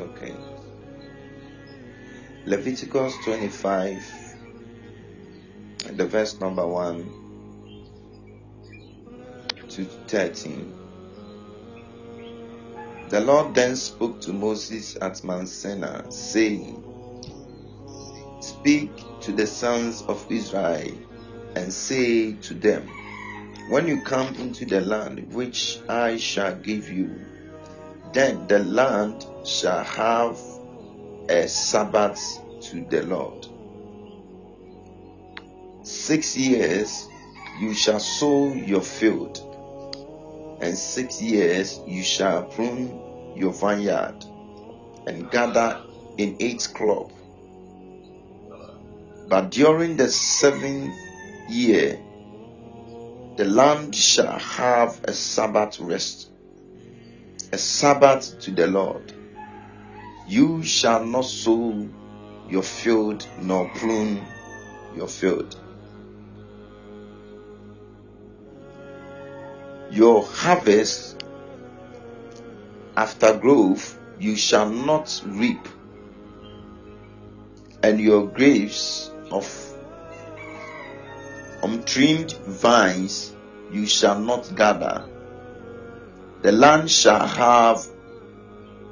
okay. Leviticus 25, the verse number 1 to 13. The Lord then spoke to Moses at Mount Sinai, saying, Speak to the sons of Israel and say to them, When you come into the land which I shall give you, then the land shall have a Sabbath to the Lord. Six years you shall sow your field, and six years you shall prune your vineyard, and gather in its crop. But during the seventh year, the land shall have a Sabbath rest, a Sabbath to the Lord. You shall not sow your field nor prune your field. Your harvest after growth you shall not reap, and your grapes of untrimmed vines you shall not gather. The land shall have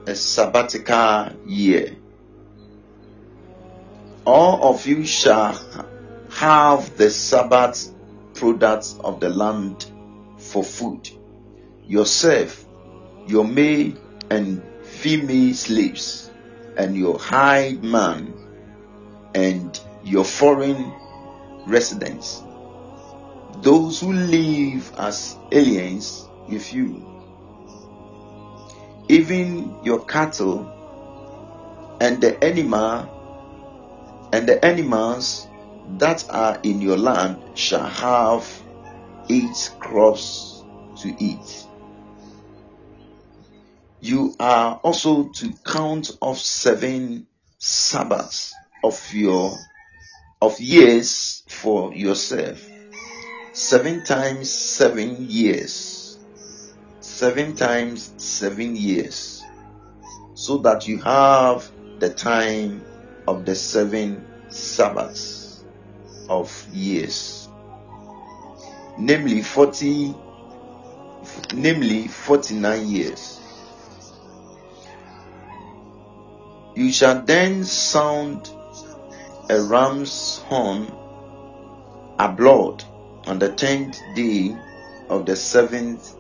a sabbatical year. All of you shall have the Sabbath products of the land for food. Yourself, your male and female slaves, and your hired man, and your foreign residents. Those who live as aliens with you even your cattle and the animal and the animals that are in your land shall have its crops to eat. You are also to count off seven Sabbaths of your of years for yourself. Seven times seven years seven times seven years so that you have the time of the seven Sabbaths of years, namely 40, namely 49 years. You shall then sound a ram's horn a blood on the tenth day of the seventh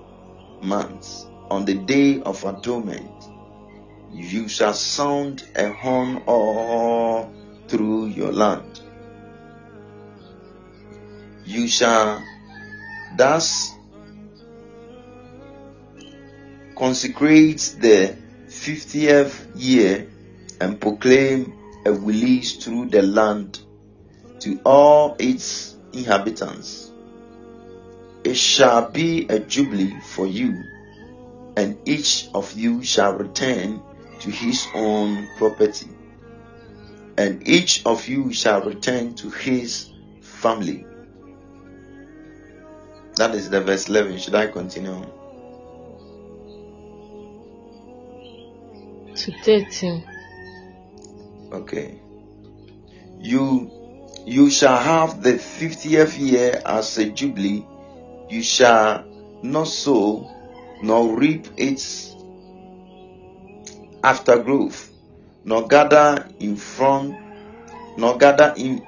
months, on the day of atonement, you shall sound a horn all through your land. You shall thus consecrate the fiftieth year and proclaim a release through the land to all its inhabitants it shall be a jubilee for you, and each of you shall return to his own property, and each of you shall return to his family. That is the verse 11. Should I continue? To 13. Okay. You you shall have the fiftieth year as a jubilee you shall not sow nor reap its aftergrowth, nor gather in front, nor gather in,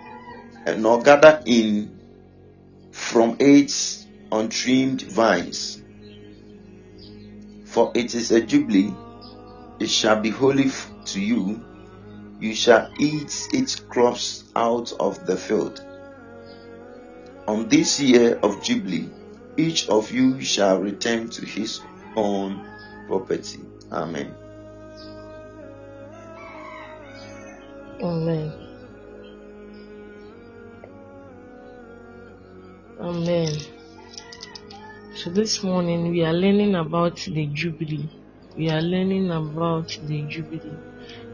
eh, nor gather in from its untrimmed vines. For it is a jubilee, it shall be holy to you. You shall eat its crops out of the field. On this year of jubilee, each of you shall return to his own property. Amen. Amen. Amen. So this morning we are learning about the Jubilee. We are learning about the Jubilee,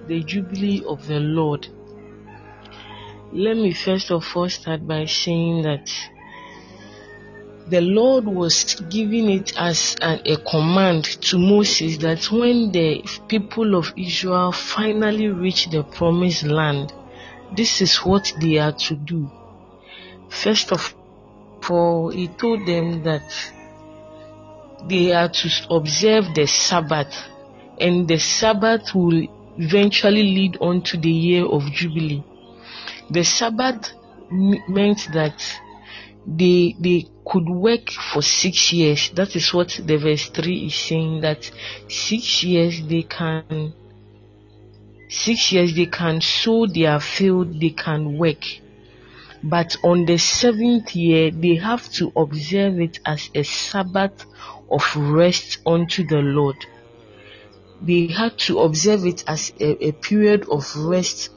the Jubilee of the Lord. Let me first of all start by saying that the Lord was giving it as a command to Moses that when the people of Israel finally reach the promised land, this is what they are to do. First of all, he told them that they are to observe the Sabbath, and the Sabbath will eventually lead on to the year of Jubilee. The Sabbath meant that they they could work for six years. That is what the verse three is saying. That six years they can six years they can sow their field, they can work. But on the seventh year, they have to observe it as a Sabbath of rest unto the Lord. They had to observe it as a, a period of rest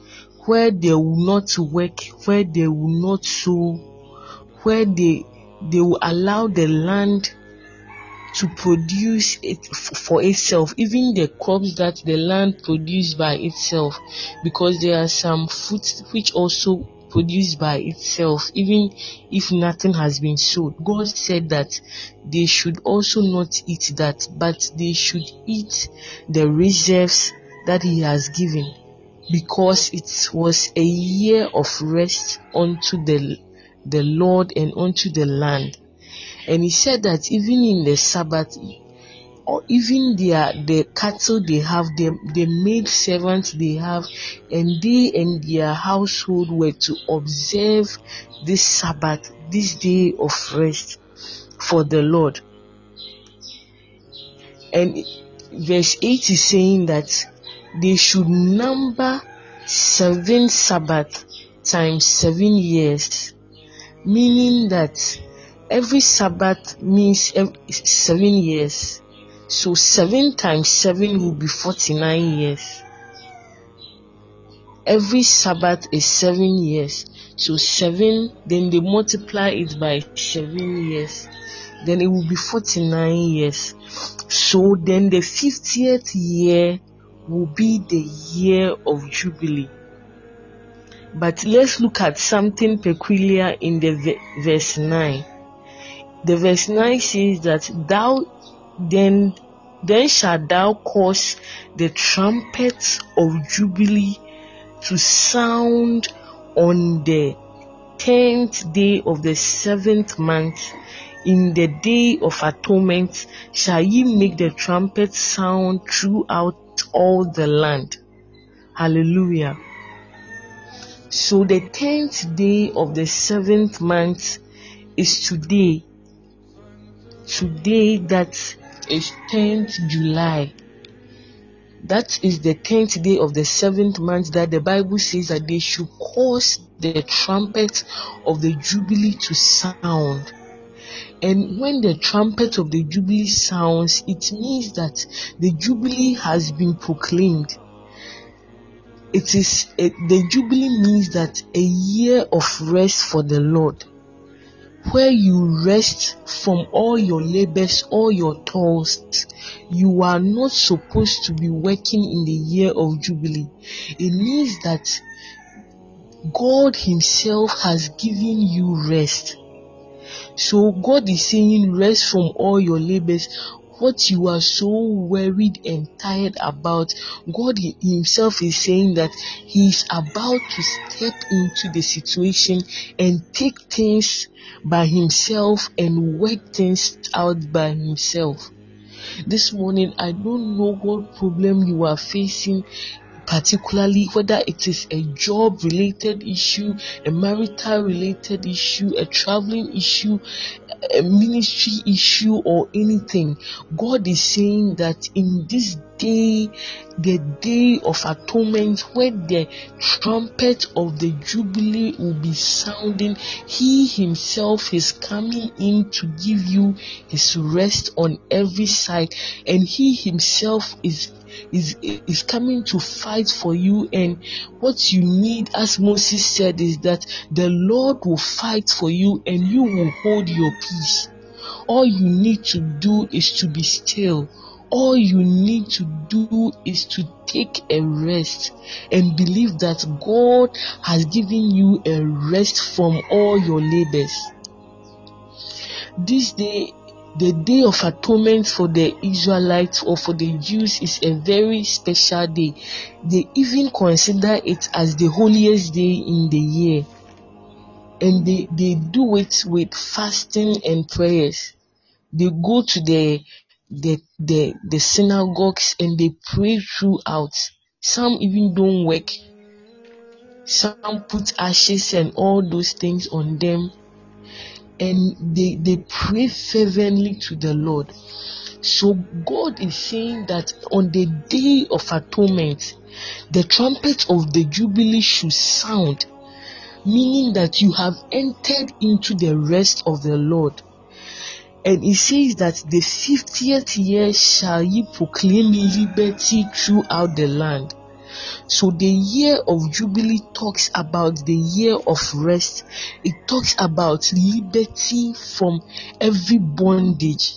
where they will not work, where they will not sow, where they they will allow the land to produce it for itself, even the crops that the land produces by itself, because there are some fruits which also produce by itself, even if nothing has been sowed. God said that they should also not eat that, but they should eat the reserves that He has given, because it was a year of rest unto the the Lord and unto the land. And he said that even in the Sabbath, or even their the cattle they have, the, the maid servants they have, and they and their household were to observe this Sabbath, this day of rest for the Lord. And verse 8 is saying that they should number seven Sabbath times seven years, meaning that every Sabbath means seven years. So seven times seven will be 49 years. Every Sabbath is seven years. So seven, then they multiply it by seven years. Then it will be 49 years. So then the 50th year will be the year of Jubilee. But let's look at something peculiar in the verse 9 the verse 9 says that thou then then shalt thou cause the trumpet of jubilee to sound on the tenth day of the seventh month. In the day of atonement shall ye make the trumpet sound throughout all the land. Hallelujah so the tenth day of the seventh month is today today that is 10th July. That is the 10th day of the seventh month that the Bible says that they should cause the trumpet of the Jubilee to sound. And when the trumpet of the Jubilee sounds, it means that the Jubilee has been proclaimed. It is a, the Jubilee means that a year of rest for the Lord where you rest from all your labors, all your toils. You are not supposed to be working in the year of Jubilee. It means that God Himself has given you rest. So God is saying, rest from all your labors, what you are so worried and tired about, God Himself is saying that He is about to step into the situation and take things by Himself and work things out by Himself. This morning, I don't know what problem you are facing particularly whether it is a job related issue, a marital related issue, a traveling issue, a ministry issue, or anything. God is saying that in this day, the day of atonement, where the trumpet of the Jubilee will be sounding, He Himself is coming in to give you His rest on every side, and He Himself is is is coming to fight for you. And what you need as Moses said is that the Lord will fight for you and you will hold your peace. All you need to do is to be still. All you need to do is to take a rest and believe that God has given you a rest from all your labors. this day the day of atonement for the Israelites or for the Jews is a very special day. They even consider it as the holiest day in the year. And they, they do it with fasting and prayers. They go to the the the, the synagogues and they pray throughout. Some even don't work. Some put ashes and all those things on them and they, they pray fervently to the Lord. So God is saying that on the day of atonement, the trumpet of the Jubilee should sound, meaning that you have entered into the rest of the Lord. And it says that the 50th year shall ye proclaim liberty throughout the land. So the year of Jubilee talks about the year of rest. It talks about liberty from every bondage.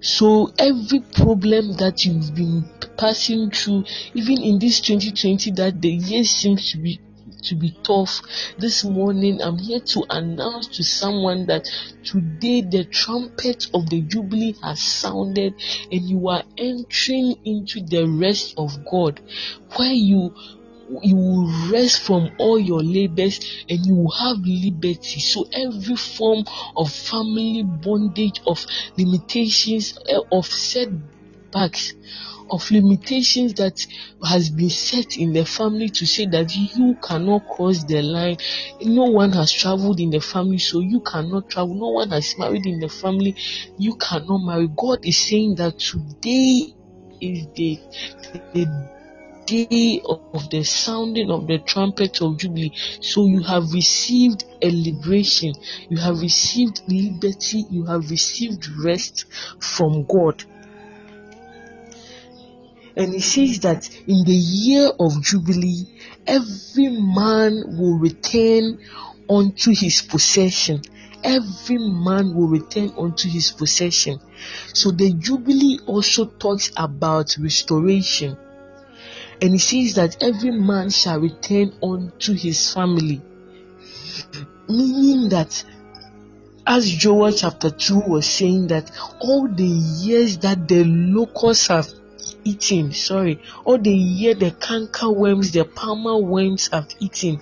So every problem that you've been passing through, even in this 2020, that the year seems to be to be tough. This morning, I'm here to announce to someone that today the trumpet of the Jubilee has sounded and you are entering into the rest of God where you you will rest from all your labors and you will have liberty. So every form of family bondage, of limitations, eh, of setbacks, of limitations that has been set in the family to say that you cannot cross the line. No one has traveled in the family, so you cannot travel. No one has married in the family, you cannot marry. God is saying that today is the, the day of the sounding of the trumpet of Jubilee. So you have received a liberation, you have received liberty, you have received rest from God. And he says that in the year of Jubilee, every man will return unto his possession. Every man will return unto his possession. So the Jubilee also talks about restoration. And he says that every man shall return unto his family. Meaning that as Joel chapter 2 was saying that all the years that the locusts have eaten, sorry, all the year the canker worms, the palmer worms have eaten,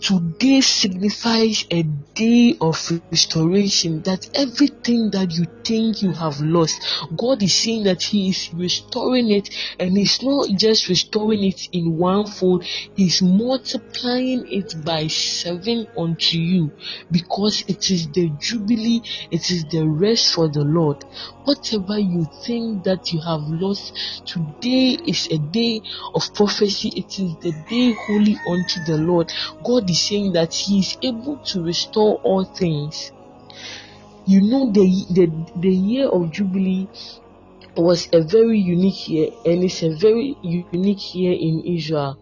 today signifies a day of restoration that everything that you think you have lost god is saying that he is restoring it and he's not just restoring it in one fold he's multiplying it by seven unto you because it is the jubilee it is the rest for the lord whatever you think that you have lost today is a day of prophecy it is the day holy unto the lord god is saying that He is able to restore all things. You know, the, the, the year of Jubilee was a very unique year and it's a very unique year in Israel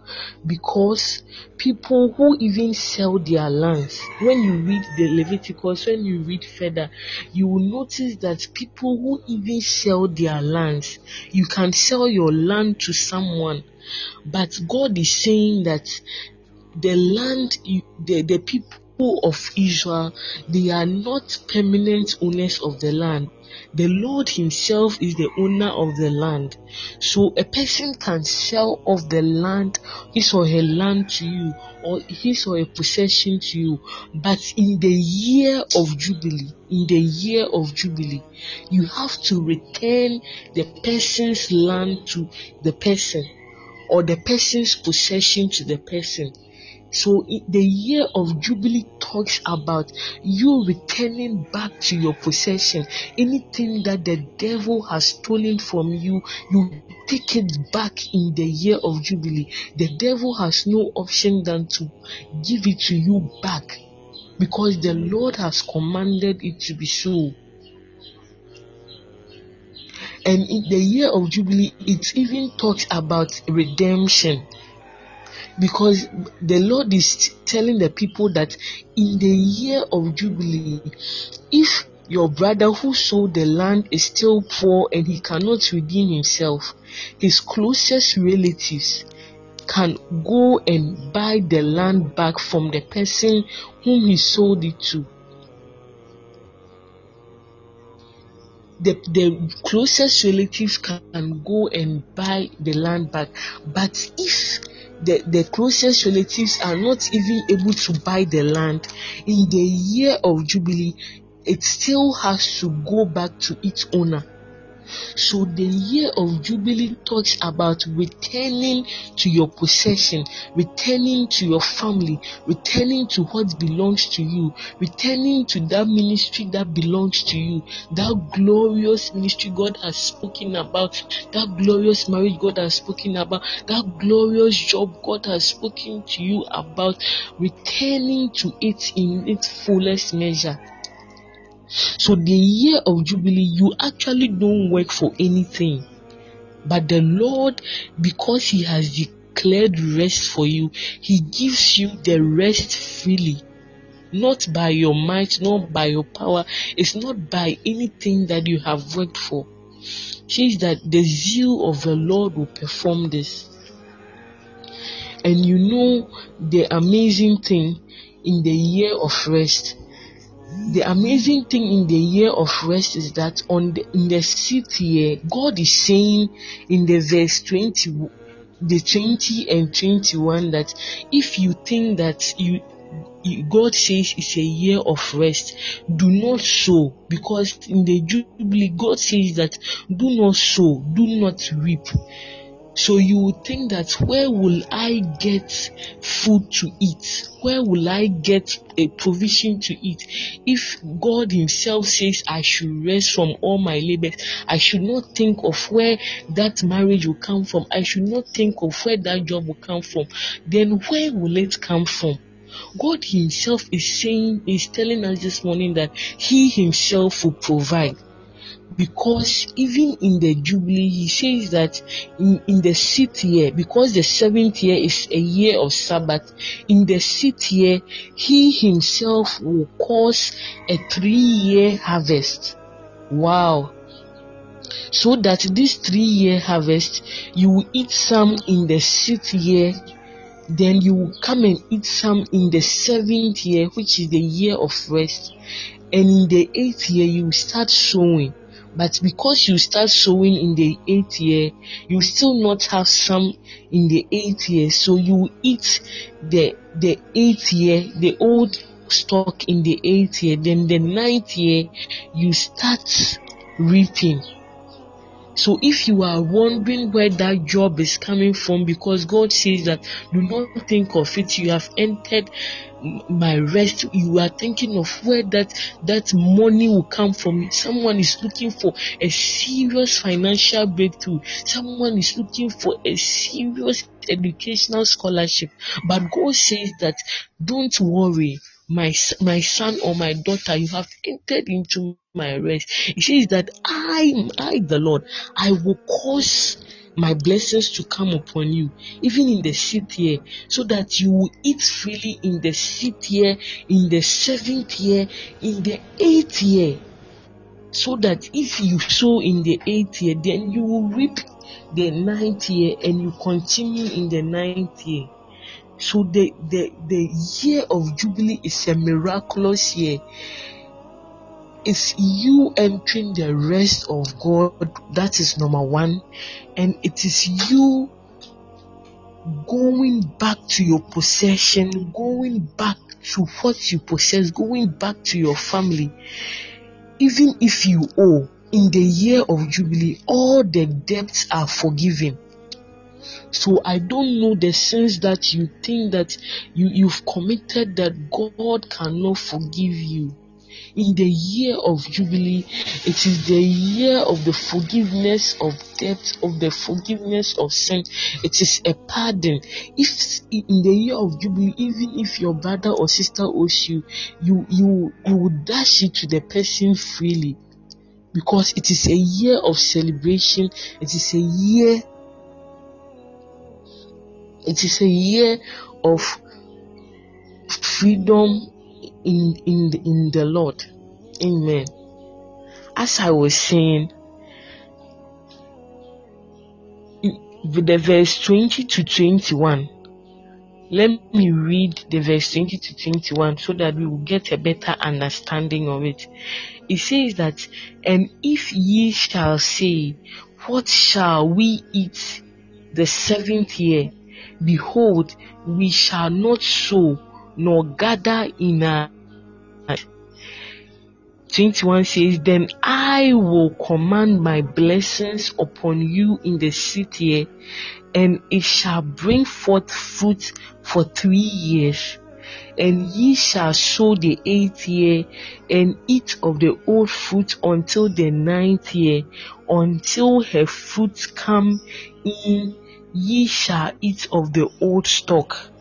because people who even sell their lands when you read the Leviticus when you read further you will notice that people who even sell their lands you can sell your land to someone but God is saying that the land, the, the people of Israel, they are not permanent owners of the land. The Lord Himself is the owner of the land. So a person can sell off the land, his or her land to you, or his or her possession to you. But in the year of Jubilee, in the year of Jubilee, you have to return the person's land to the person, or the person's possession to the person. So the year of Jubilee talks about you returning back to your possession. Anything that the devil has stolen from you, you take it back in the year of Jubilee. The devil has no option than to give it to you back because the Lord has commanded it to be so. And in the year of Jubilee, it even talks about redemption because the Lord is telling the people that in the year of Jubilee, if your brother who sold the land is still poor and he cannot redeem himself, his closest relatives can go and buy the land back from the person whom he sold it to. the, the closest relatives can go and buy the land back. But if the, the closest relatives are not even able to buy the land in the year of Jubilee, it still has to go back to its owner. So the year of Jubilee talks about returning to your possession, returning to your family, returning to what belongs to you, returning to that ministry that belongs to you, that glorious ministry God has spoken about, that glorious marriage God has spoken about, that glorious job God has spoken to you about, returning to it in its fullest measure. So the year of Jubilee, you actually don't work for anything. But the Lord, because He has declared rest for you, He gives you the rest freely. Not by your might, not by your power. It's not by anything that you have worked for. Says that the zeal of the Lord will perform this. And you know the amazing thing in the year of rest the amazing thing in the year of rest is that on the, in the sixth year, God is saying in the verse 20, the 20 and 21 that if you think that you God says it's a year of rest. Do not sow because in the Jubilee, God says that do not sow, do not reap. So you would think that where will I get food to eat? Where will I get a provision to eat? If God Himself says I should rest from all my labors, I should not think of where that marriage will come from. I should not think of where that job will come from. Then where will it come from? God Himself is saying, is telling us this morning that He Himself will provide because even in the Jubilee, he says that in, in the sixth year, because the seventh year is a year of Sabbath, in the sixth year, he himself will cause a three year harvest. Wow. So that this three year harvest, you will eat some in the sixth year, then you will come and eat some in the seventh year, which is the year of rest. And in the eighth year, you will start sowing but because you start sowing in the eighth year, you still not have some in the eighth year. So you eat the the eighth year, the old stock in the eighth year. Then the ninth year, you start reaping. So if you are wondering where that job is coming from, because God says that do not think of it, you have entered my rest you are thinking of where that that money will come from. Someone is looking for a serious financial breakthrough. Someone is looking for a serious educational scholarship. But god says that don't worry my my son or my daughter you have entered into my rest. He says that i i the lord i will cause my blessings to come upon you, even in the sixth year, so that you will eat freely in the sixth year, in the seventh year, in the eighth year. So that if you sow in the eighth year, then you will reap the ninth year and you continue in the ninth year. So the, the, the year of Jubilee is a miraculous year is you entering the rest of God. That is number one. And it is you going back to your possession, going back to what you possess, going back to your family. Even if you owe in the year of Jubilee, all the debts are forgiven. So I don't know the sense that you think that you, you've committed that God cannot forgive you in the year of Jubilee, it is the year of the forgiveness of debt, of the forgiveness of sin. It is a pardon. If in the year of Jubilee, even if your brother or sister owes you, you you you will dash it to the person freely. Because it is a year of celebration, it is a year it is a year of freedom in in the, in the Lord. Amen. As I was saying, the verse 20 to 21, let me read the verse 20 to 21 so that we will get a better understanding of it. It says that, and if ye shall say, what shall we eat the seventh year? Behold, we shall not sow nor gather in our 21 says, Then I will command my blessings upon you in the city, and it shall bring forth fruit for three years. And ye shall sow the eighth year, and eat of the old fruit until the ninth year, until her fruit come in, ye shall eat of the old stock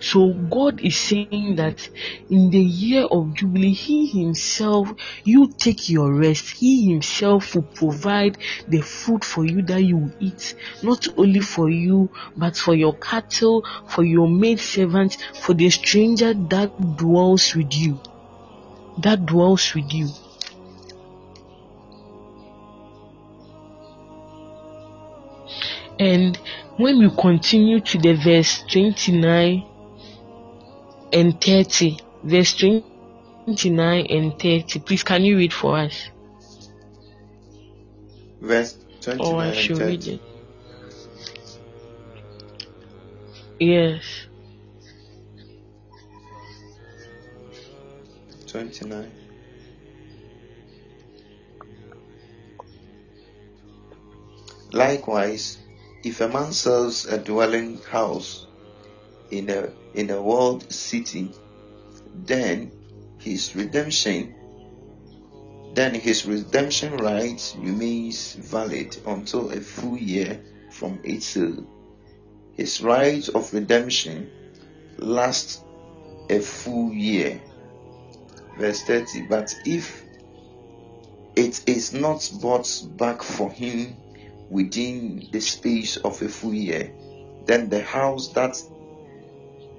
so God is saying that in the year of Jubilee, He Himself, you take your rest. He Himself will provide the food for you that you will eat, not only for you, but for your cattle, for your maid servant, for the stranger that dwells with you. That dwells with you. And when we continue to the verse 29 and 30, verse 29 and 30, please can you read for us? Verse 29 Or I and should read 30. it. Yes. 29. Likewise, if a man sells a dwelling house in a in a walled city, then his redemption then his redemption right remains valid until a full year from its sale. His right of redemption lasts a full year. Verse 30. But if it is not bought back for him within the space of a full year, then the house that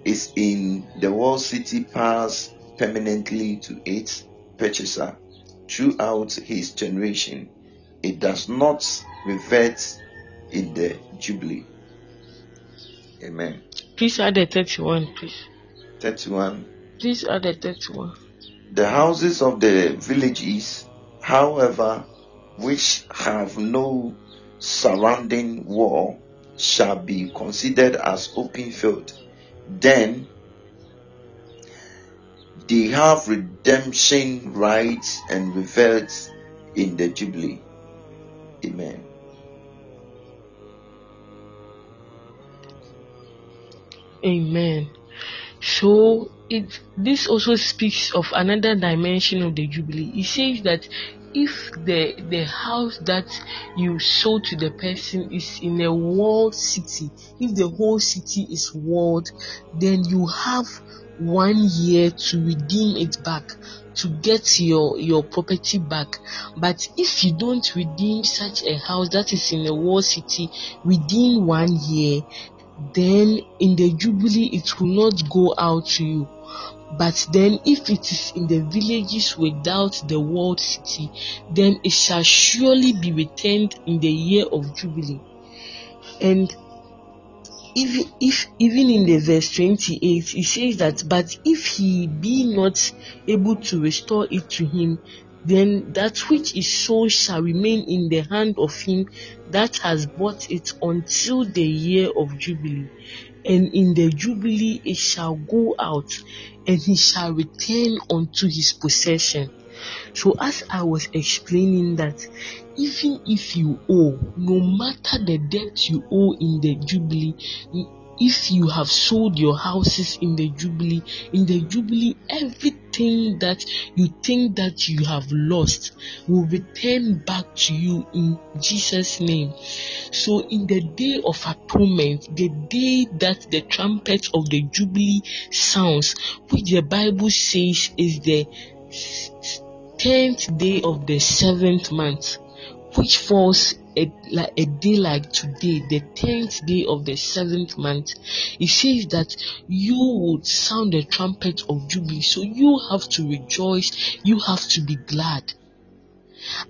is in the walled city pass permanently to its purchaser throughout his generation. It does not revert in the jubilee. Amen. Please add the 31, please. 31. Please add the 31. The houses of the villages, however, which have no surrounding wall, shall be considered as open field. Then they have redemption rights and revert in the Jubilee. Amen. Amen. So it this also speaks of another dimension of the jubilee. It says that if the the house that you sold to the person is in a walled city, if the whole city is walled, then you have one year to redeem it back to get your your property back. But if you don't redeem such a house that is in a walled city within one year then in the jubilee it will not go out to you but then if it is in the villages without the walled city then it shall surely be returned in the year of jubilee. And if, if even in the verse 28 it says that but if he be not able to restore it to him then that which is sold shall remain in the hand of him that has bought it until the year of jubilee and in the jubilee it shall go out and he shall return unto his possession. So as i was explaining that even if you owe no matter the debt you owe in the jubilee if you have sold your houses in the jubilee in the jubilee everything that you think that you have lost will return back to you in jesus name. So in the day of atonement the day that the trumpet of the jubilee sounds which the bible says is the tenth day of the seventh month which falls a, a day like today, the tenth day of the seventh month, it says that you would sound the trumpet of jubilee. So you have to rejoice, you have to be glad.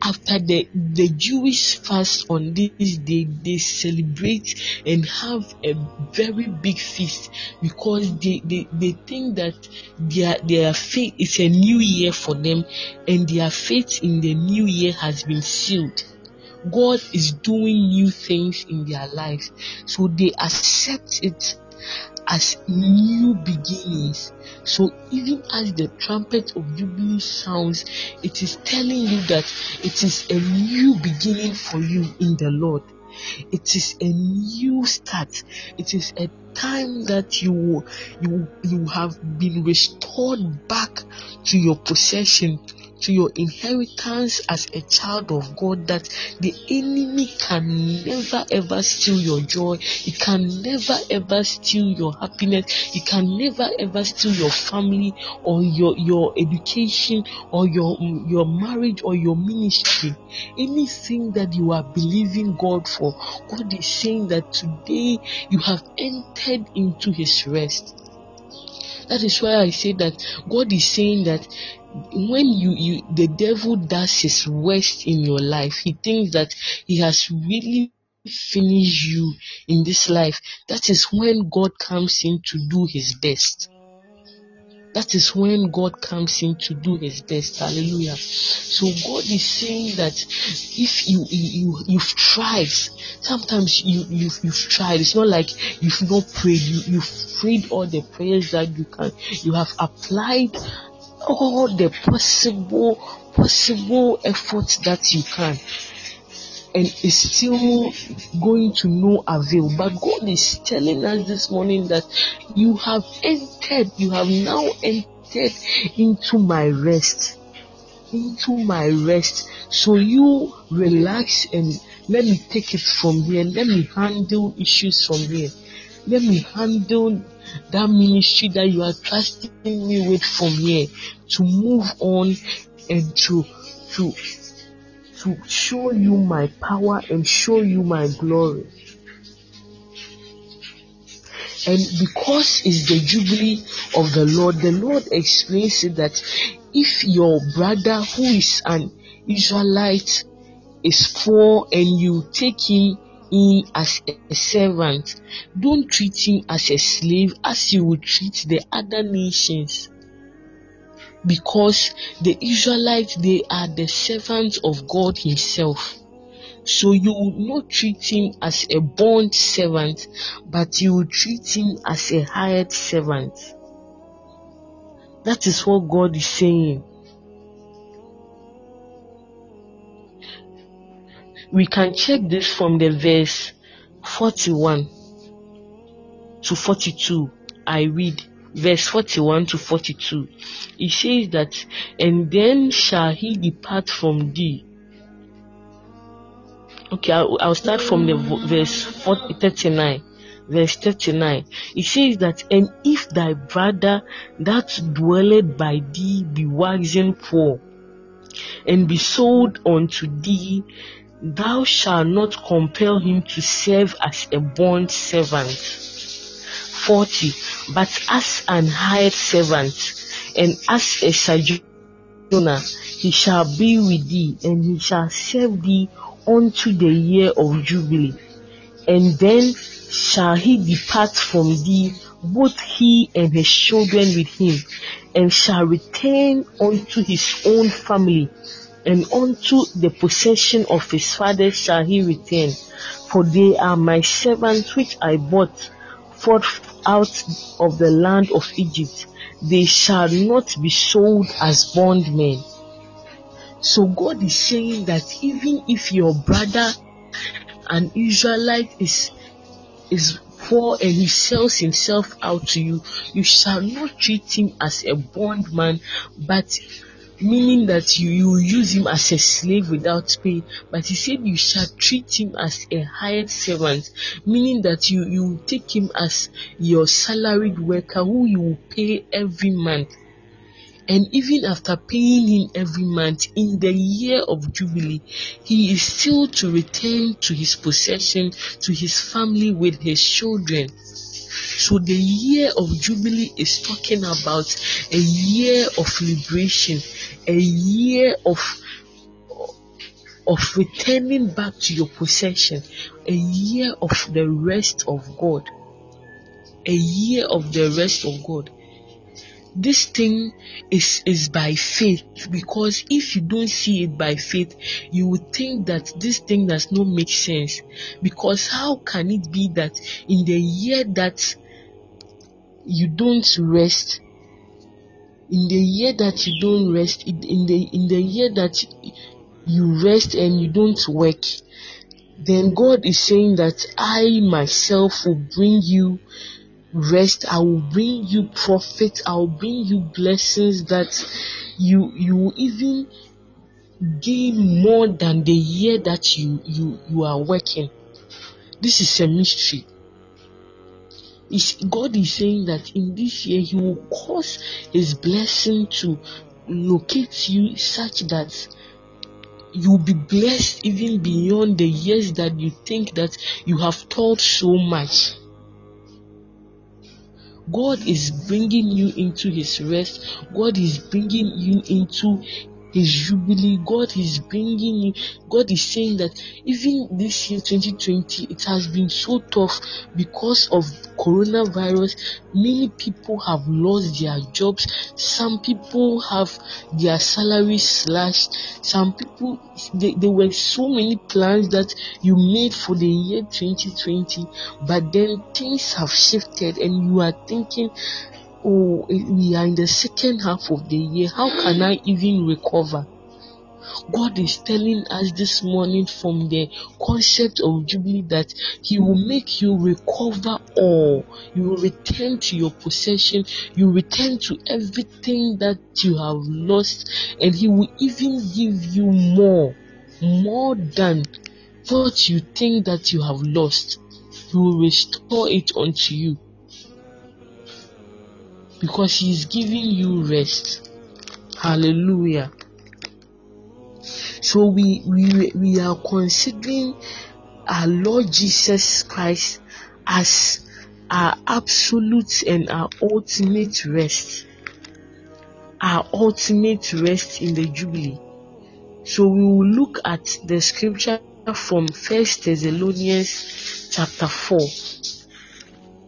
after the the Jewish fast on this day, they celebrate and have a very big feast because they, they, they think that their their faith is a new year for them and their faith in the new year has been sealed. God is doing new things in their lives. So they accept it as new beginnings. So even as the trumpet of Jubilee sounds, it is telling you that it is a new beginning for you in the Lord. It is a new start. It is a time that you you you have been restored back to your possession to your inheritance as a child of God that the enemy can never ever steal your joy. He can never ever steal your happiness. He can never ever steal your family or your, your education or your, your marriage or your ministry. Anything that you are believing God for, God is saying that today you have entered into his rest. That is why I say that God is saying that when you, you the devil does his worst in your life, he thinks that he has really finished you in this life. That is when God comes in to do his best. That is when God comes in to do his best. Hallelujah. So God is saying that if you you you've tried, sometimes you you've, you've tried. It's not like you've not prayed. You you've prayed all the prayers that you can. You have applied all the possible possible efforts that you can and it's still going to no avail. But God is telling us this morning that you have entered, you have now entered into my rest. Into my rest. So you relax and let me take it from here. Let me handle issues from here. Let me handle that ministry that you are trusting me with from here to move on and to to to show you my power and show you my glory. And because it's the jubilee of the Lord, the Lord explains it that if your brother who is an Israelite is poor and you take him in as a servant. Don't treat him as a slave as you would treat the other nations. Because the Israelites, they are the servants of God Himself. So you will not treat him as a bond servant, but you will treat him as a hired servant. That is what God is saying. We can check this from the verse 41 to 42. I read verse 41 to 42. It says that, and then shall he depart from thee. Okay, I'll, I'll start from the verse 40, 39 verse 39 it says that and if thy brother that dwelleth by thee be waxen poor and be sold unto thee Thou shalt not compel him to serve as a bond servant. 40. But as an hired servant, and as a sojourner, he shall be with thee, and he shall serve thee unto the year of Jubilee. And then shall he depart from thee, both he and his children with him, and shall return unto his own family and unto the possession of his father shall he return. For they are my servants which I bought forth out of the land of Egypt. They shall not be sold as bondmen. So God is saying that even if your brother, an Israelite, is is poor and he sells himself out to you, you shall not treat him as a bondman, but meaning that you, you use him as a slave without pay. But he said you shall treat him as a hired servant, meaning that you, you take him as your salaried worker who you will pay every month. And even after paying him every month in the year of Jubilee, he is still to return to his possession, to his family with his children. So the year of Jubilee is talking about a year of liberation, a year of of returning back to your possession, a year of the rest of God, a year of the rest of God. This thing is, is by faith because if you don't see it by faith, you would think that this thing does not make sense. Because how can it be that in the year that you don't rest, in the year that you don't rest, in the in the year that you rest and you don't work, then God is saying that I myself will bring you rest. I will bring you profit. I will bring you blessings that you you will even gain more than the year that you you you are working. This is a mystery. God is saying that in this year He will cause His blessing to locate you such that you'll be blessed even beyond the years that you think that you have toiled so much. God is bringing you into His rest. God is bringing you into his jubilee. God is bringing you. God is saying that even this year, 2020, it has been so tough because of coronavirus. Many people have lost their jobs. Some people have their salaries slashed. Some people, they, there were so many plans that you made for the year 2020, but then things have shifted and you are thinking, oh, we are in the second half of the year. How can I even recover? God is telling us this morning from the concept of Jubilee that He will make you recover all. You will return to your possession. You return to everything that you have lost, and He will even give you more, more than what you think that you have lost. He will restore it unto you because He is giving you rest. Hallelujah. So we we we are considering our Lord Jesus Christ as our absolute and our ultimate rest. Our ultimate rest in the Jubilee. So we will look at the scripture from First Thessalonians chapter 4.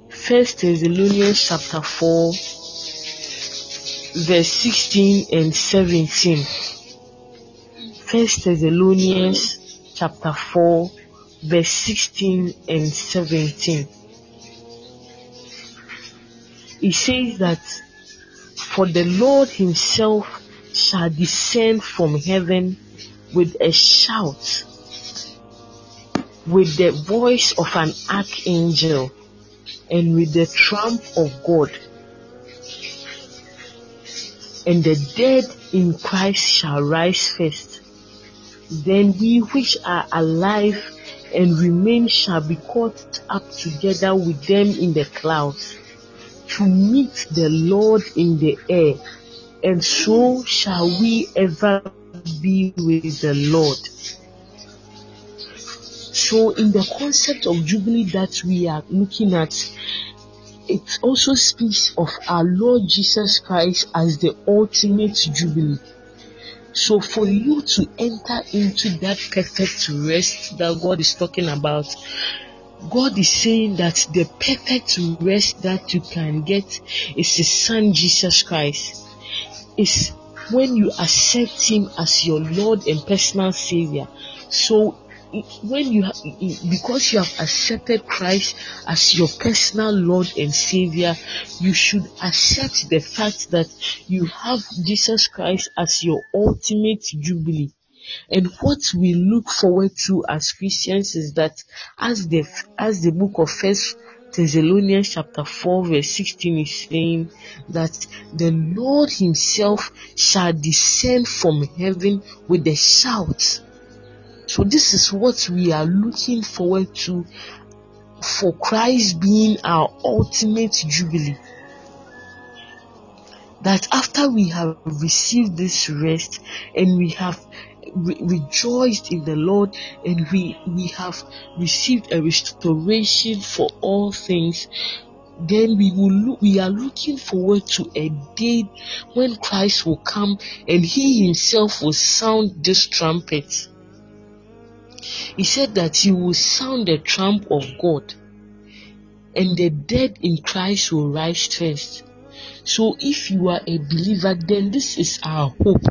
First Thessalonians chapter 4 verse 16 and 17. First Thessalonians chapter 4 verse 16 and 17. It says that for the Lord himself shall descend from heaven with a shout, with the voice of an archangel, and with the trump of God and the dead in Christ shall rise first. Then we which are alive and remain shall be caught up together with them in the clouds to meet the Lord in the air, and so shall we ever be with the Lord. So, in the concept of Jubilee that we are looking at, it also speaks of our Lord Jesus Christ as the ultimate jubilee. So for you to enter into that perfect rest that God is talking about, God is saying that the perfect rest that you can get is His Son Jesus Christ. Is when you accept Him as your Lord and personal Savior. So when you because you have accepted Christ as your personal Lord and Savior, you should accept the fact that you have Jesus Christ as your ultimate jubilee. And what we look forward to as Christians is that as the as the book of First Thessalonians chapter 4 verse 16 is saying that the Lord himself shall descend from heaven with a shout so this is what we are looking forward to for Christ being our ultimate jubilee. That after we have received this rest and we have re- rejoiced in the Lord and we, we have received a restoration for all things, then we will look, we are looking forward to a day when Christ will come and he himself will sound this trumpet He said that he will sound the trump of God and the dead in Christ will rise first. So if you are a believer, then this is our hope.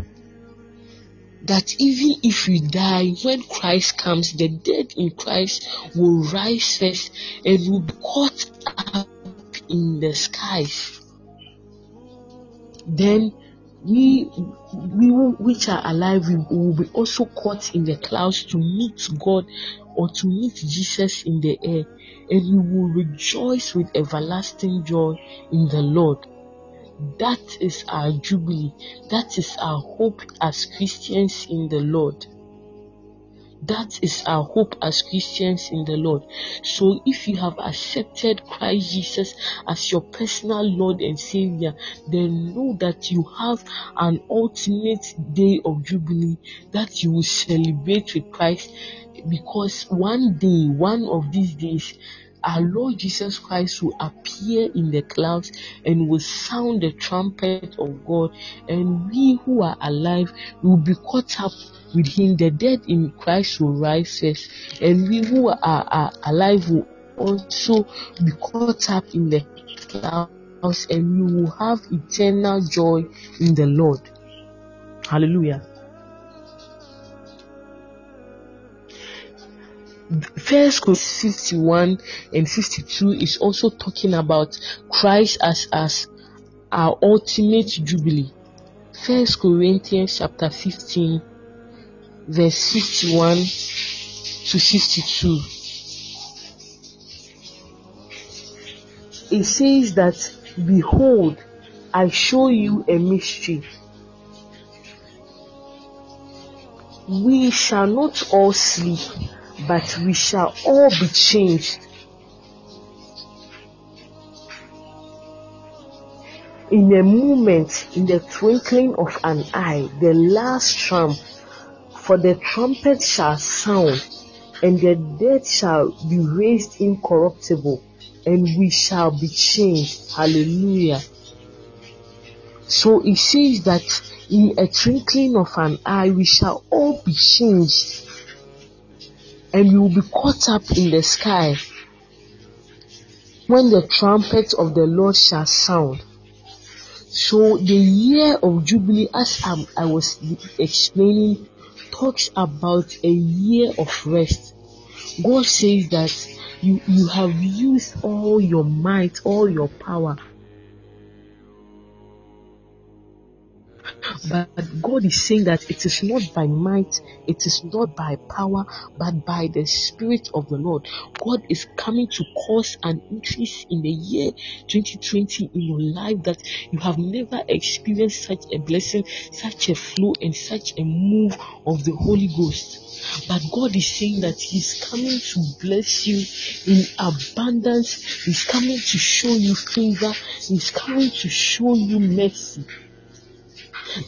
That even if we die, when Christ comes, the dead in Christ will rise first and will be caught up in the skies. Then we, we which are alive we will be also caught in the clouds to meet God or to meet Jesus in the air, and we will rejoice with everlasting joy in the Lord. That is our jubilee. That is our hope as Christians in the Lord. That is our hope as Christians in the Lord. So if you have accepted Christ Jesus as your personal Lord and Savior, then know that you have an ultimate day of Jubilee that you will celebrate with Christ because one day, one of these days, our Lord Jesus Christ will appear in the clouds and will sound the trumpet of God, and we who are alive will be caught up with him. The dead in Christ will rise first, and we who are, are alive will also be caught up in the clouds, and we will have eternal joy in the Lord. Hallelujah. First Corinthians 51 and 52 is also talking about Christ as as our ultimate jubilee. First Corinthians chapter 15 verse 51 to 52. It says that behold I show you a mystery. We shall not all sleep but we shall all be changed. In a moment, in the twinkling of an eye, the last trump, for the trumpet shall sound, and the dead shall be raised incorruptible, and we shall be changed. Hallelujah. So it says that in a twinkling of an eye, we shall all be changed and you will be caught up in the sky when the trumpet of the Lord shall sound. So the year of Jubilee, as I, I was explaining, talks about a year of rest. God says that you, you have used all your might, all your power But God is saying that it is not by might, it is not by power, but by the Spirit of the Lord. God is coming to cause an increase in the year 2020 in your life that you have never experienced such a blessing, such a flow, and such a move of the Holy Ghost. But God is saying that He's coming to bless you in abundance. He's coming to show you favor. He's coming to show you mercy.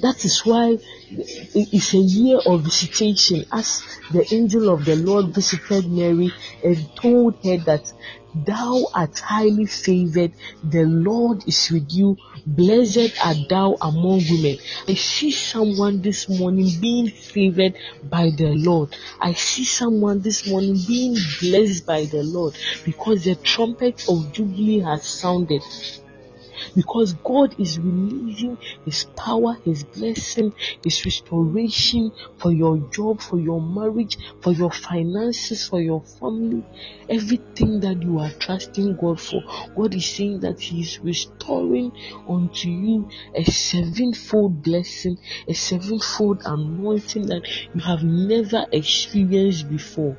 That is why it's a year of visitation as the angel of the Lord visited Mary and told her that thou art highly favored, the Lord is with you, blessed art thou among women. I see someone this morning being favored by the Lord. I see someone this morning being blessed by the Lord because the trumpet of Jubilee has sounded because God is releasing His power, His blessing, His restoration for your job, for your marriage, for your finances, for your family, everything that you are trusting God for. God is saying that He is restoring unto you a sevenfold blessing, a sevenfold anointing that you have never experienced before.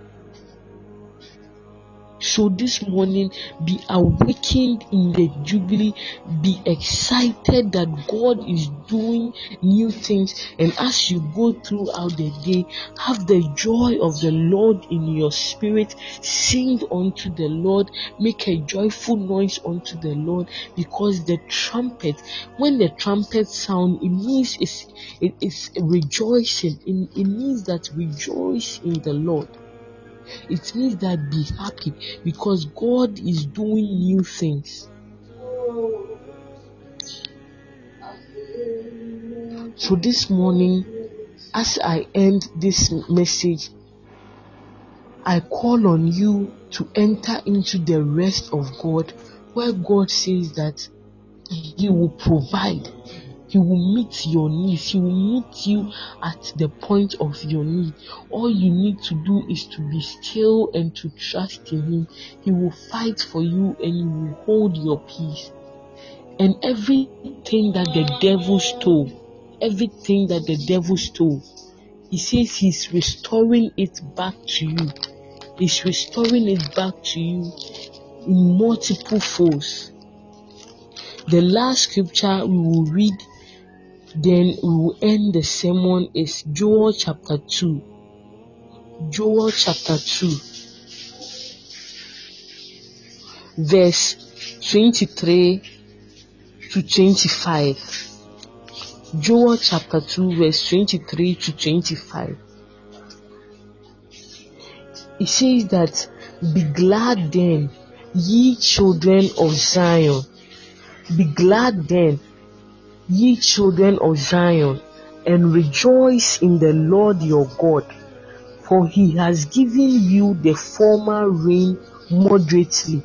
So this morning, be awakened in the Jubilee. Be excited that God is doing new things. And as you go throughout the day, have the joy of the Lord in your spirit. Sing unto the Lord. Make a joyful noise unto the Lord because the trumpet, when the trumpet sound, it means it's, it, it's rejoicing. It, it means that rejoice in the Lord. It means that be happy because God is doing new things. So this morning, as I end this message, I call on you to enter into the rest of God, where God says that He will provide, He will meet your needs, He will meet you at the point of your need. All you need to do is to be still and to trust in Him. He will fight for you and you will hold your peace. And everything that the devil stole, everything that the devil stole, he says he's restoring it back to you. He's restoring it back to you in multiple folds. The last scripture we will read, then we will end the sermon is Joel chapter 2. Joel chapter 2, verse 23 to 25. Joel chapter 2, verse 23 to 25. It says that, Be glad then, ye children of Zion. Be glad then, ye children of Zion, and rejoice in the Lord your God, for he has given you the former rain moderately,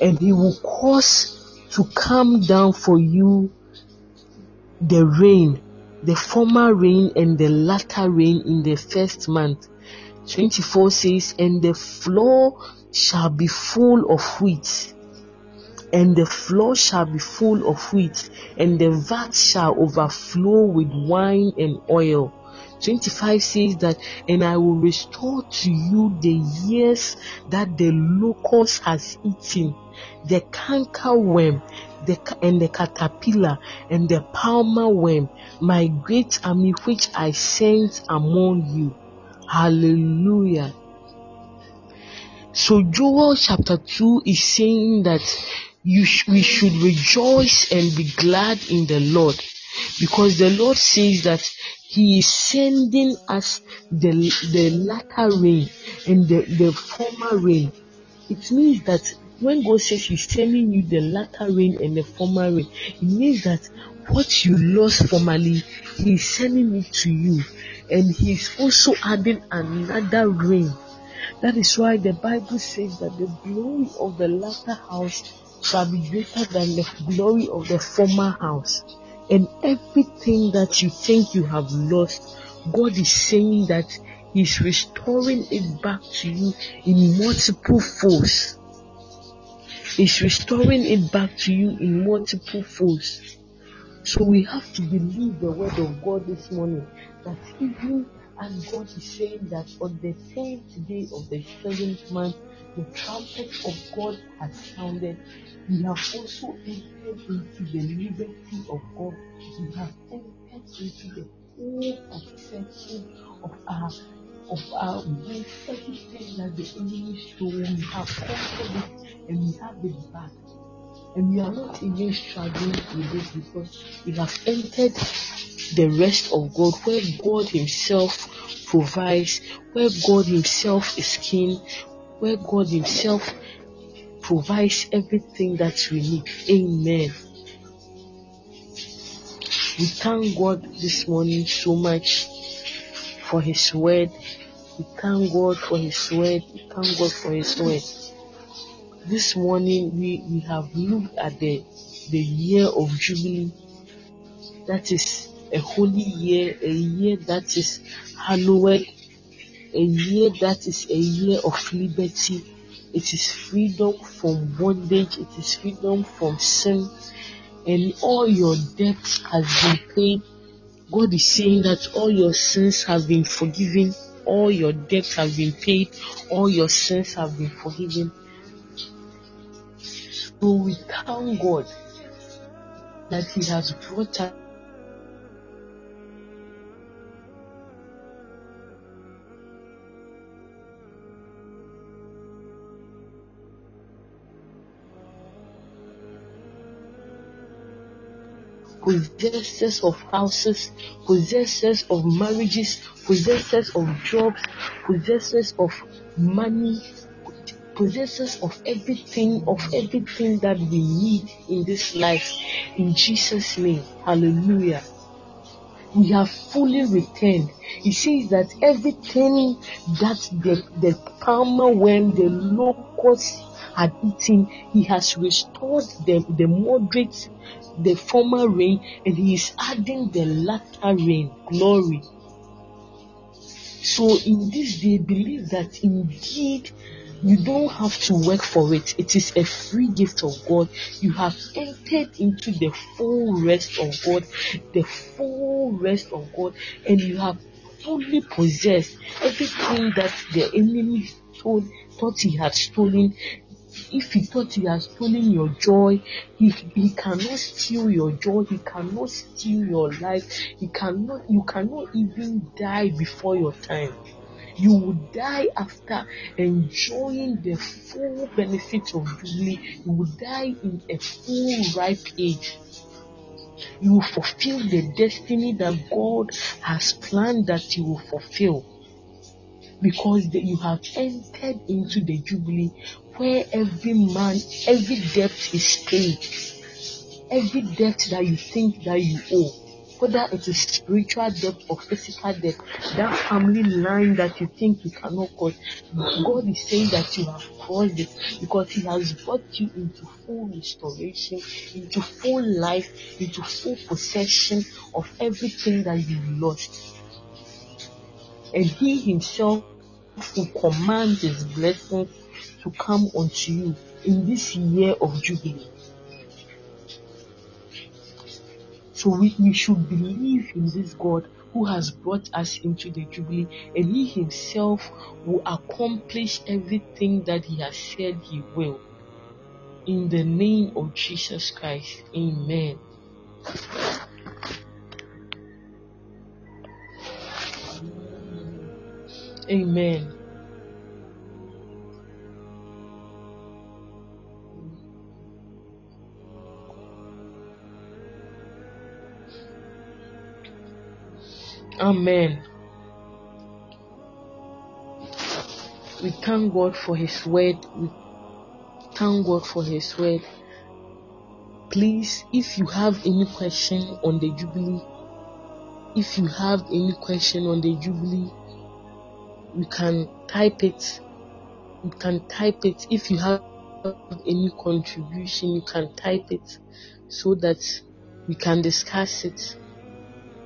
and he will cause to come down for you the rain, the former rain and the latter rain in the first month. 24 says, And the floor shall be full of wheat, and the floor shall be full of wheat, and the vat shall overflow with wine and oil. 25 says that, and I will restore to you the years that the locust has eaten, the canker worm, the, and the caterpillar, and the palmer worm, my great army which I sent among you. Hallelujah. So Joel chapter 2 is saying that sh- we should rejoice and be glad in the Lord because the Lord says that He is sending us the, the latter rain and the, the former rain. It means that when God says He's sending you the latter rain and the former rain, it means that what you lost formerly, He's sending it to you, and He's also adding another rain. That is why the Bible says that the glory of the latter house shall be greater than the glory of the former house. And everything that you think you have lost, God is saying that He's restoring it back to you in multiple folds. He's restoring it back to you in multiple folds. So we have to believe the word of God this morning that even as God is saying that on the tenth day of the seventh month, the trumpet of God has sounded. We have also entered into the liberty of God. We have entered into the full perception of our of our grace, everything that the enemy stole, we have conquered it and we have it back. And we are not even struggling with this because we have entered the rest of God, where God Himself provides, where God Himself is King, where God Himself provides everything that we need. Amen. We thank God this morning so much for His word. We thank God for His word. We thank God for His word. This morning we, we have looked at the the year of Jubilee. That is a holy year, a year that is hallowed, a year that is a year of liberty. It is freedom from bondage, it is freedom from sin, and all your debts has been paid. God is saying that all your sins have been forgiven, all your debts have been paid, all your sins have been forgiven. So we thank God that He has brought us possessors of houses, possessors of marriages, possessors of jobs, possessors of money, possessors of everything, of everything that we need in this life. In Jesus' name. Hallelujah. We have fully returned. He says that everything that the, the palmer when the locusts had eaten, he has restored the, the moderate, the former rain, and he is adding the latter rain, glory. So in this day, believe that indeed you don't have to work for it. It is a free gift of God. You have entered into the full rest of God, the full rest of God, and you have fully possessed everything that the enemy stole, thought he had stolen. If he thought he had stolen your joy, he, he cannot steal your joy, he cannot steal your life, he cannot you cannot even die before your time you will die after enjoying the full benefits of Jubilee. You will die in a full ripe age. You will fulfill the destiny that God has planned that you will fulfill. Because the, you have entered into the Jubilee where every man, every debt is paid. Every debt that you think that you owe whether it is spiritual debt or physical debt, that family line that you think you cannot cross, God is saying that you have crossed it because He has brought you into full restoration, into full life, into full possession of everything that you lost. And He Himself will command His blessings to come unto you in this year of Jubilee. So we, we should believe in this God who has brought us into the Jubilee and He Himself will accomplish everything that He has said He will. In the name of Jesus Christ, Amen. Amen. Amen. We thank God for His word. We thank God for His word. Please, if you have any question on the Jubilee, if you have any question on the Jubilee, you can type it. You can type it. If you have any contribution, you can type it so that we can discuss it.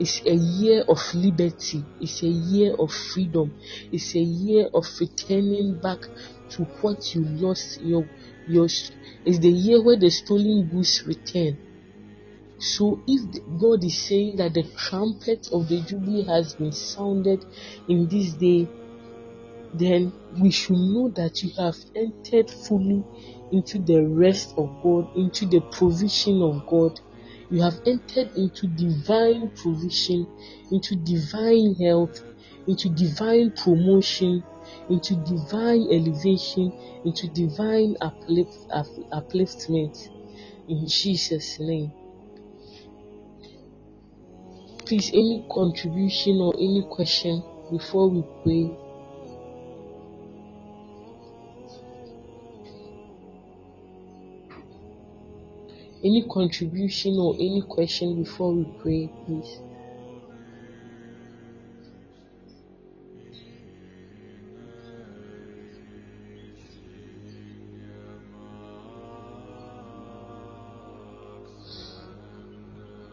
It's a year of liberty. It's a year of freedom. It's a year of returning back to what you lost. Your, your, it's the year where the stolen goods return. So if God is saying that the trumpet of the Jubilee has been sounded in this day, then we should know that you have entered fully into the rest of God, into the provision of God you have entered into divine provision, into divine health, into divine promotion, into divine elevation, into divine uplift, upliftment. In Jesus' name. Please, any contribution or any question before we pray? Any contribution or any question before we pray, please?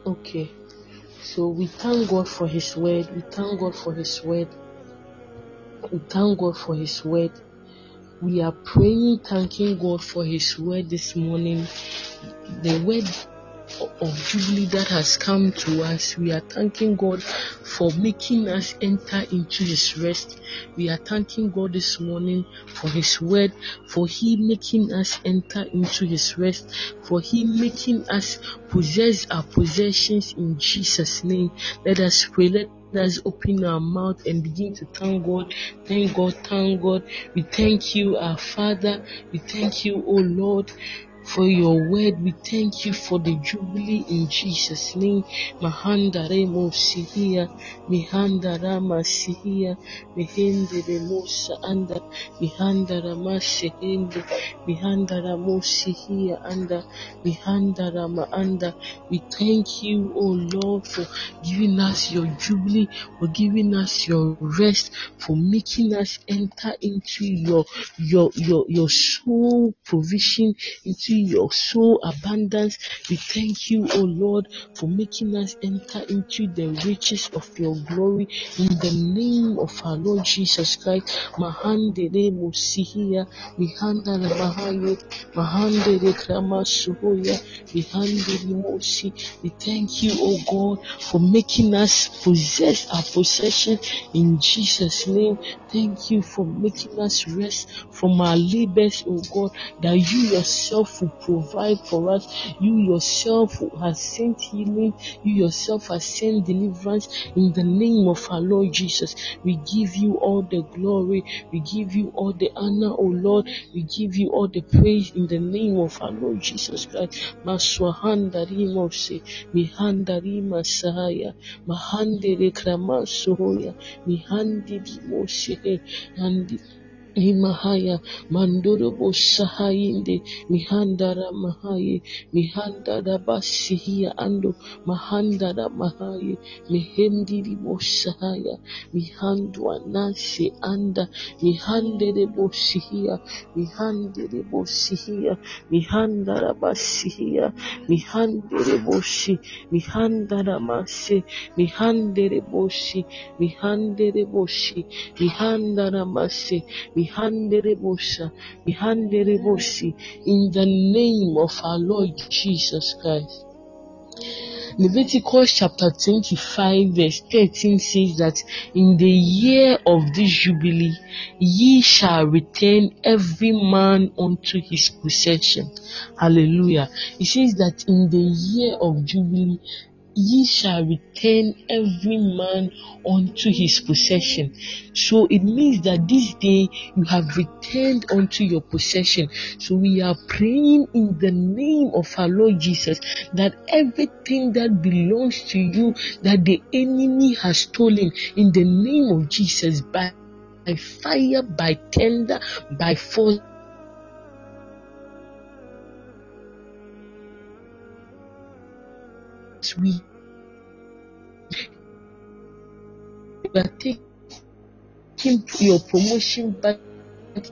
Okay. So we thank God for His word. We thank God for His word. We thank God for His word. We are praying, thanking God for His word this morning the word of Jubilee that has come to us. We are thanking God for making us enter into His rest. We are thanking God this morning for His word, for He making us enter into His rest, for He making us possess our possessions in Jesus' name. Let us pray. Let us open our mouth and begin to thank God. Thank God, thank God. We thank you, our Father. We thank you, O Lord for your word. We thank you for the jubilee in Jesus' name. Mahanda remo sihia, mihanda rama sihia, mihende remosa anda, mihanda rama sehende, mihanda ramo sihia anda, mihanda rama anda. We thank you, O Lord, for giving us your jubilee, for giving us your rest, for making us enter into your your your your soul provision, into your soul abundance. We thank you, O Lord, for making us enter into the riches of your glory in the name of our Lord Jesus Christ. Mahandere musihia, mihandara mahaye, mahandere krama suhoya, mihandere mosi. We thank you, O God, for making us possess our possession in Jesus' name. Thank you for making us rest from our labors, O God, that you yourself will provide for us. You yourself has sent healing. You yourself has sent deliverance in the name of our Lord Jesus. We give you all the glory. We give you all the honor, O Lord. We give you all the praise in the name of our Lord Jesus Christ. Maswahanda rimose, mihanda rima sahaya, mahande rekrama sohoya, mihandi rimose, handi Imahaya mandorobo sahayinde mihandara mahaye mihandara basihia ando mahandara mahaye mihendiri bosahaya mihandwa nase anda mihandere bosihia mihandere bosihia mihandara basihia mihandere boshi mihandara mase mihandere boshi mihandere boshi mihandara mase Mihanderebosha, Mihandereboshi, in the name of our Lord Jesus Christ. Leviticus chapter 25 verse 13 says that in the year of this jubilee ye shall return every man unto his possession. Hallelujah. It says that in the year of jubilee ye shall return every man unto his possession. So it means that this day you have returned unto your possession. So we are praying in the name of our Lord Jesus that everything that belongs to you that the enemy has stolen in the name of Jesus by, by fire, by tender, by force we are taking your promotion back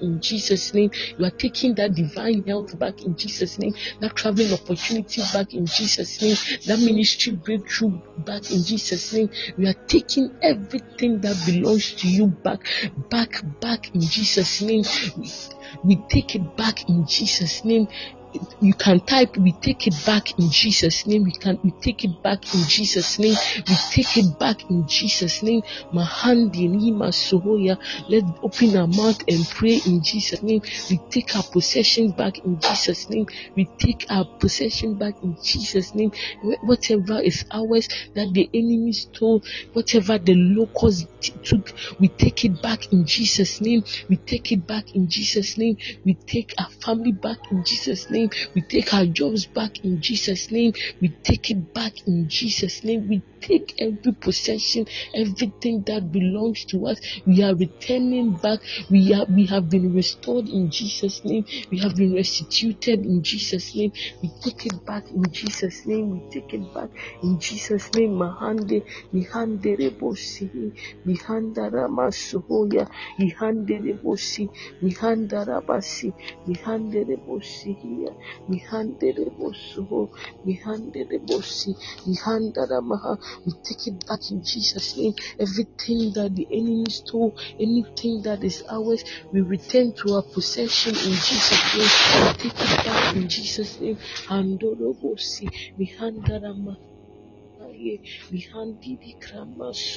in Jesus' name. You are taking that divine health back in Jesus' name, that traveling opportunity back in Jesus' name, that ministry breakthrough back in Jesus' name. We are taking everything that belongs to you back, back, back in Jesus' name. We, we take it back in Jesus' name you can type we take it back in jesus name. We can we take it back in jesus name. We take it back in jesus name. Mahandi nima sohoya. Let's open our mouth and pray in jesus name. We take our possession back in jesus name. We take our possession back in jesus name. Whatever is ours that the enemy stole whatever the locusts took we take it back in jesus name. We take it back in jesus name. We take our family back in jesus name we take our jobs back in Jesus' name. We take it back in Jesus' name. We take every possession, everything that belongs to us. We are returning back. We are we have been restored in Jesus' name. We have been restituted in Jesus' name. We take it back in Jesus' name. We take it back in Jesus' name. Mahande Mihande Rebosi Mihandara Masuhoya Mihande Rebosi Mihandara Basi Mihande Rebosi Mihandere Bosuho, Mihandere Bosi, Mihandara Maha. We take it back in Jesus' name. Everything that the enemy stole, anything that is ours, we return to our possession in Jesus' name. We take it back in Jesus' name. Handoro Bosi, Mihandara Maha. Mihandiri Kramas.